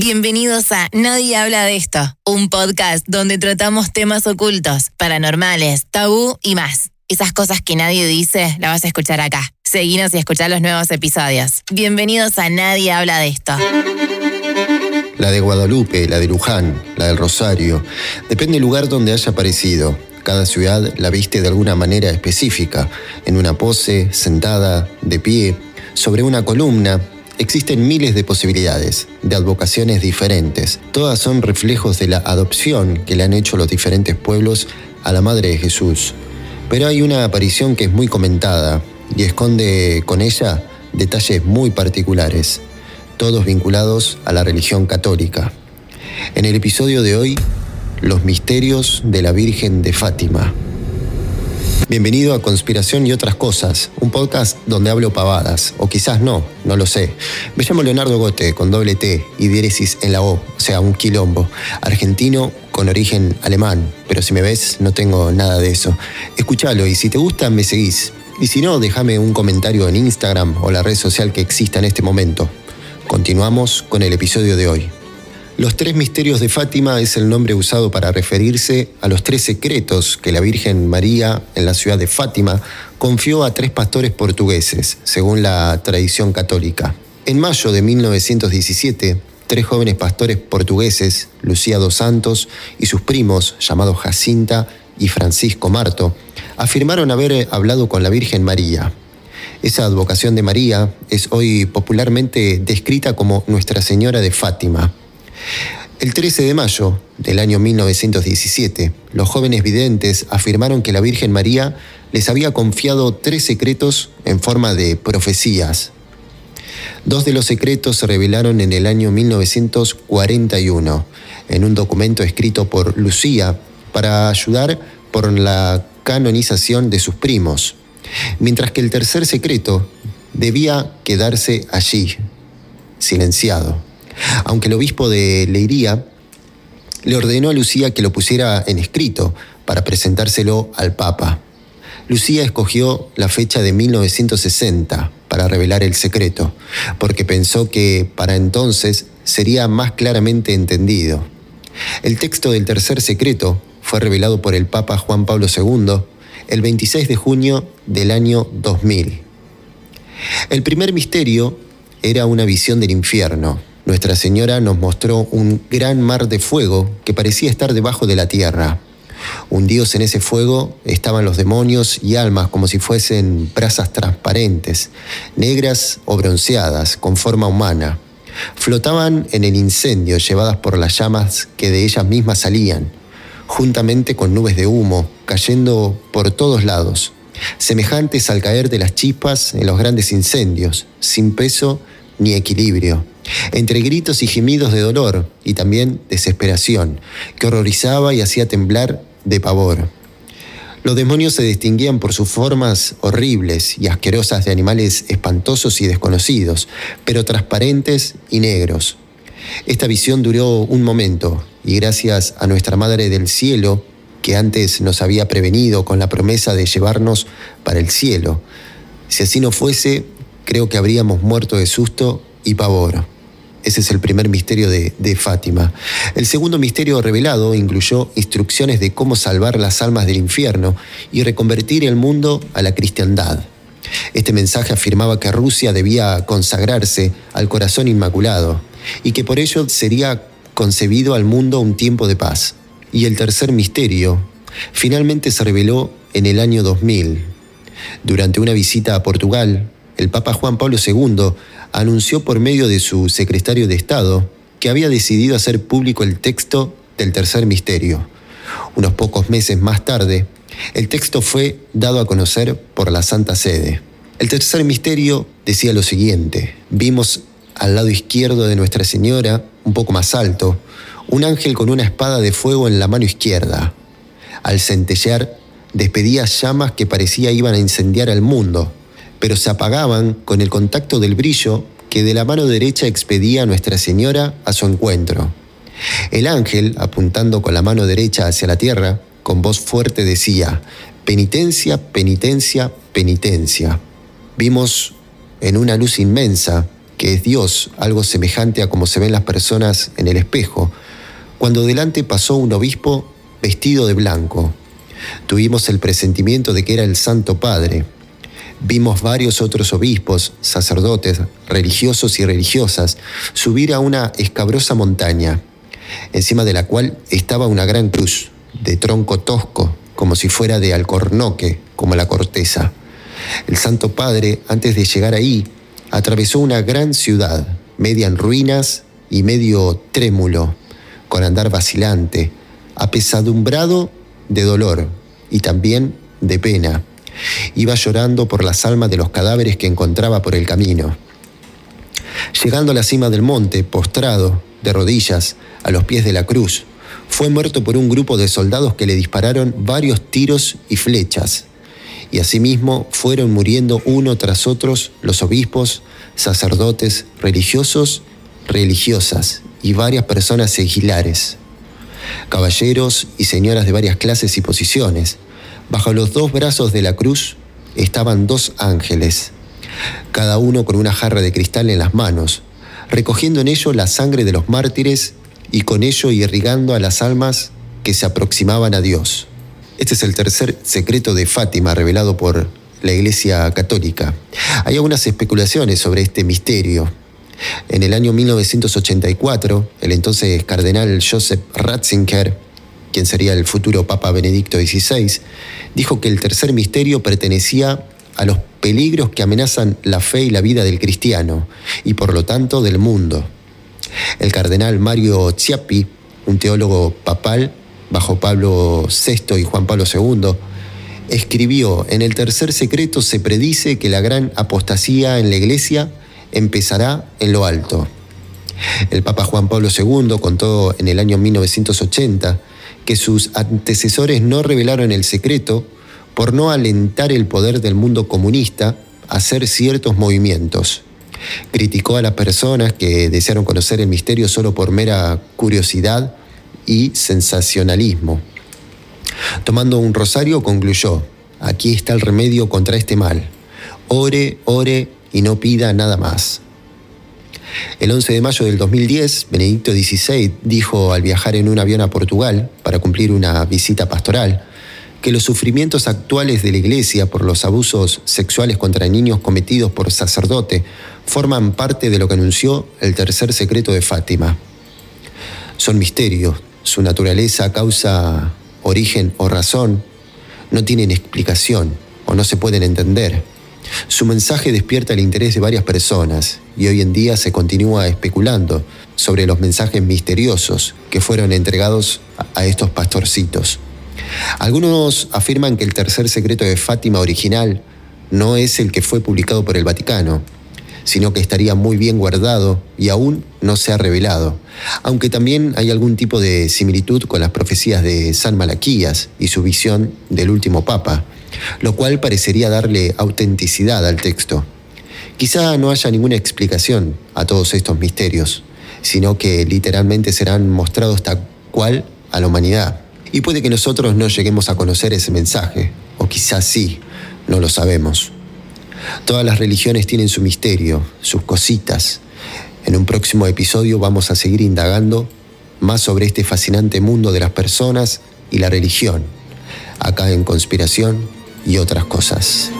Bienvenidos a Nadie habla de esto, un podcast donde tratamos temas ocultos, paranormales, tabú y más. Esas cosas que nadie dice, las vas a escuchar acá. Seguinos y escuchar los nuevos episodios. Bienvenidos a Nadie habla de esto. La de Guadalupe, la de Luján, la del Rosario. Depende del lugar donde haya aparecido. Cada ciudad la viste de alguna manera específica, en una pose, sentada, de pie, sobre una columna. Existen miles de posibilidades, de advocaciones diferentes. Todas son reflejos de la adopción que le han hecho los diferentes pueblos a la Madre de Jesús. Pero hay una aparición que es muy comentada y esconde con ella detalles muy particulares todos vinculados a la religión católica. En el episodio de hoy, los misterios de la Virgen de Fátima. Bienvenido a Conspiración y otras cosas, un podcast donde hablo pavadas, o quizás no, no lo sé. Me llamo Leonardo Gote, con doble T y diéresis en la O, o sea, un quilombo. Argentino con origen alemán, pero si me ves, no tengo nada de eso. Escúchalo y si te gusta, me seguís. Y si no, déjame un comentario en Instagram o la red social que exista en este momento. Continuamos con el episodio de hoy. Los tres misterios de Fátima es el nombre usado para referirse a los tres secretos que la Virgen María en la ciudad de Fátima confió a tres pastores portugueses, según la tradición católica. En mayo de 1917, tres jóvenes pastores portugueses, Lucía dos Santos y sus primos, llamados Jacinta y Francisco Marto, afirmaron haber hablado con la Virgen María, esa advocación de María es hoy popularmente descrita como Nuestra Señora de Fátima. El 13 de mayo del año 1917, los jóvenes videntes afirmaron que la Virgen María les había confiado tres secretos en forma de profecías. Dos de los secretos se revelaron en el año 1941, en un documento escrito por Lucía para ayudar por la canonización de sus primos mientras que el tercer secreto debía quedarse allí, silenciado. Aunque el obispo de Leiría le ordenó a Lucía que lo pusiera en escrito para presentárselo al Papa. Lucía escogió la fecha de 1960 para revelar el secreto, porque pensó que para entonces sería más claramente entendido. El texto del tercer secreto fue revelado por el Papa Juan Pablo II el 26 de junio del año 2000. El primer misterio era una visión del infierno. Nuestra Señora nos mostró un gran mar de fuego que parecía estar debajo de la tierra. Hundidos en ese fuego estaban los demonios y almas como si fuesen brasas transparentes, negras o bronceadas, con forma humana. Flotaban en el incendio llevadas por las llamas que de ellas mismas salían juntamente con nubes de humo cayendo por todos lados, semejantes al caer de las chispas en los grandes incendios, sin peso ni equilibrio, entre gritos y gemidos de dolor y también desesperación, que horrorizaba y hacía temblar de pavor. Los demonios se distinguían por sus formas horribles y asquerosas de animales espantosos y desconocidos, pero transparentes y negros. Esta visión duró un momento y gracias a nuestra Madre del Cielo, que antes nos había prevenido con la promesa de llevarnos para el cielo. Si así no fuese, creo que habríamos muerto de susto y pavor. Ese es el primer misterio de, Fátima. El segundo misterio revelado incluyó instrucciones de cómo salvar las almas del infierno y reconvertir el mundo a la cristiandad. Este mensaje afirmaba que Rusia debía consagrarse al corazón inmaculado y que por ello sería concebido al mundo un tiempo de paz. Y el tercer misterio finalmente se reveló en el año 2000. Durante una visita a Portugal, el Papa Juan Pablo II anunció por medio de su secretario de Estado que había decidido hacer público el texto del tercer misterio. Unos pocos meses más tarde, el texto fue dado a conocer por la Santa Sede. El tercer misterio decía lo siguiente, vimos al lado izquierdo de Nuestra Señora, un poco más alto, un ángel con una espada de fuego en la mano izquierda. Al centellear, despedía llamas que parecía iban a incendiar al mundo, pero se apagaban con el contacto del brillo que de la mano derecha expedía Nuestra Señora a su encuentro. El ángel, apuntando con la mano derecha hacia la tierra, con voz fuerte decía, penitencia, penitencia, penitencia. Vimos en una luz inmensa que es Dios, algo semejante a como se ven las personas en el espejo, cuando delante pasó un obispo vestido de blanco. Tuvimos el presentimiento de que era el Santo Padre. Vimos varios otros obispos, sacerdotes, religiosos y religiosas subir a una escabrosa montaña, encima de la cual estaba una gran cruz, de tronco tosco, como si fuera de alcornoque, como la corteza. El Santo Padre, antes de llegar ahí, atravesó una gran ciudad, media en ruinas y medio trémulo, con andar vacilante, apesadumbrado de dolor y también de pena. Iba llorando por las almas de los cadáveres que encontraba por el camino. Llegando a la cima del monte, postrado, de rodillas, a los pies de la cruz, fue muerto por un grupo de soldados que le dispararon varios tiros y flechas. Y asimismo fueron muriendo uno tras otros los obispos, sacerdotes, religiosos, religiosas y varias personas segilares, caballeros y señoras de varias clases y posiciones. Bajo los dos brazos de la cruz estaban dos ángeles, cada uno con una jarra de cristal en las manos, recogiendo en ello la sangre de los mártires y con ello irrigando a las almas que se aproximaban a Dios. Este es el tercer secreto de Fátima revelado por la Iglesia Católica. Hay algunas especulaciones sobre este misterio. En el año 1984, el entonces cardenal Joseph Ratzinger, quien sería el futuro Papa Benedicto XVI, dijo que el tercer misterio pertenecía a los peligros que amenazan la fe y la vida del cristiano, y por lo tanto del mundo. El cardenal Mario Chiappi, un teólogo papal bajo Pablo VI y Juan Pablo II, escribió, en el tercer secreto se predice que la gran apostasía en la iglesia empezará en lo alto. El Papa Juan Pablo II contó en el año 1980 que sus antecesores no revelaron el secreto por no alentar el poder del mundo comunista a hacer ciertos movimientos. Criticó a las personas que desearon conocer el misterio solo por mera curiosidad y sensacionalismo. Tomando un rosario concluyó, aquí está el remedio contra este mal. Ore, ore y no pida nada más. El 11 de mayo del 2010, Benedicto XVI dijo al viajar en un avión a Portugal para cumplir una visita pastoral, que los sufrimientos actuales de la Iglesia por los abusos sexuales contra niños cometidos por sacerdote forman parte de lo que anunció el tercer secreto de Fátima. Son misterios, su naturaleza, causa, origen o razón no tienen explicación o no se pueden entender. Su mensaje despierta el interés de varias personas y hoy en día se continúa especulando sobre los mensajes misteriosos que fueron entregados a estos pastorcitos. Algunos afirman que el tercer secreto de Fátima original no es el que fue publicado por el Vaticano, sino que estaría muy bien guardado y aún no se ha revelado, aunque también hay algún tipo de similitud con las profecías de San Malaquías y su visión del último Papa, lo cual parecería darle autenticidad al texto. Quizá no haya ninguna explicación a todos estos misterios, sino que literalmente serán mostrados tal cual a la humanidad. Y puede que nosotros no lleguemos a conocer ese mensaje, o quizás sí, no lo sabemos. Todas las religiones tienen su misterio, sus cositas. En un próximo episodio vamos a seguir indagando más sobre este fascinante mundo de las personas y la religión, acá en Conspiración y otras cosas.